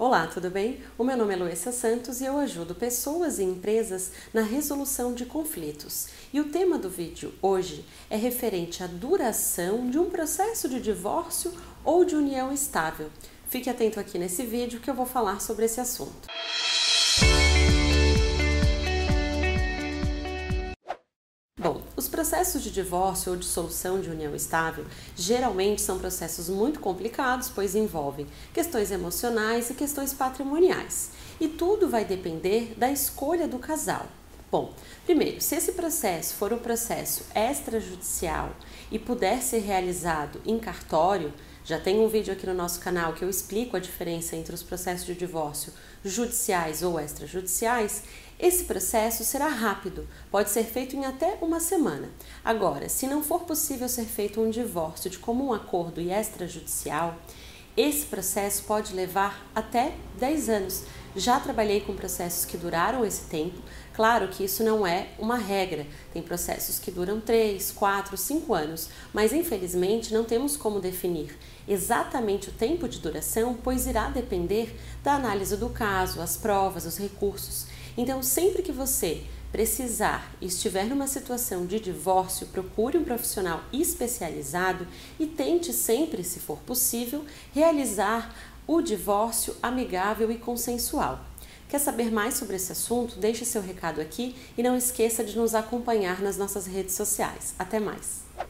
Olá, tudo bem? O meu nome é Luísa Santos e eu ajudo pessoas e empresas na resolução de conflitos. E o tema do vídeo hoje é referente à duração de um processo de divórcio ou de união estável. Fique atento aqui nesse vídeo que eu vou falar sobre esse assunto. Os processos de divórcio ou dissolução de união estável geralmente são processos muito complicados, pois envolvem questões emocionais e questões patrimoniais. E tudo vai depender da escolha do casal. Bom, primeiro, se esse processo for um processo extrajudicial e puder ser realizado em cartório, já tem um vídeo aqui no nosso canal que eu explico a diferença entre os processos de divórcio judiciais ou extrajudiciais. Esse processo será rápido, pode ser feito em até uma semana. Agora, se não for possível ser feito um divórcio de comum acordo e extrajudicial, esse processo pode levar até 10 anos. Já trabalhei com processos que duraram esse tempo. Claro que isso não é uma regra. Tem processos que duram 3, 4, 5 anos, mas infelizmente não temos como definir exatamente o tempo de duração, pois irá depender da análise do caso, as provas, os recursos. Então, sempre que você precisar e estiver numa situação de divórcio, procure um profissional especializado e tente sempre, se for possível, realizar o divórcio amigável e consensual. Quer saber mais sobre esse assunto? Deixe seu recado aqui e não esqueça de nos acompanhar nas nossas redes sociais. Até mais!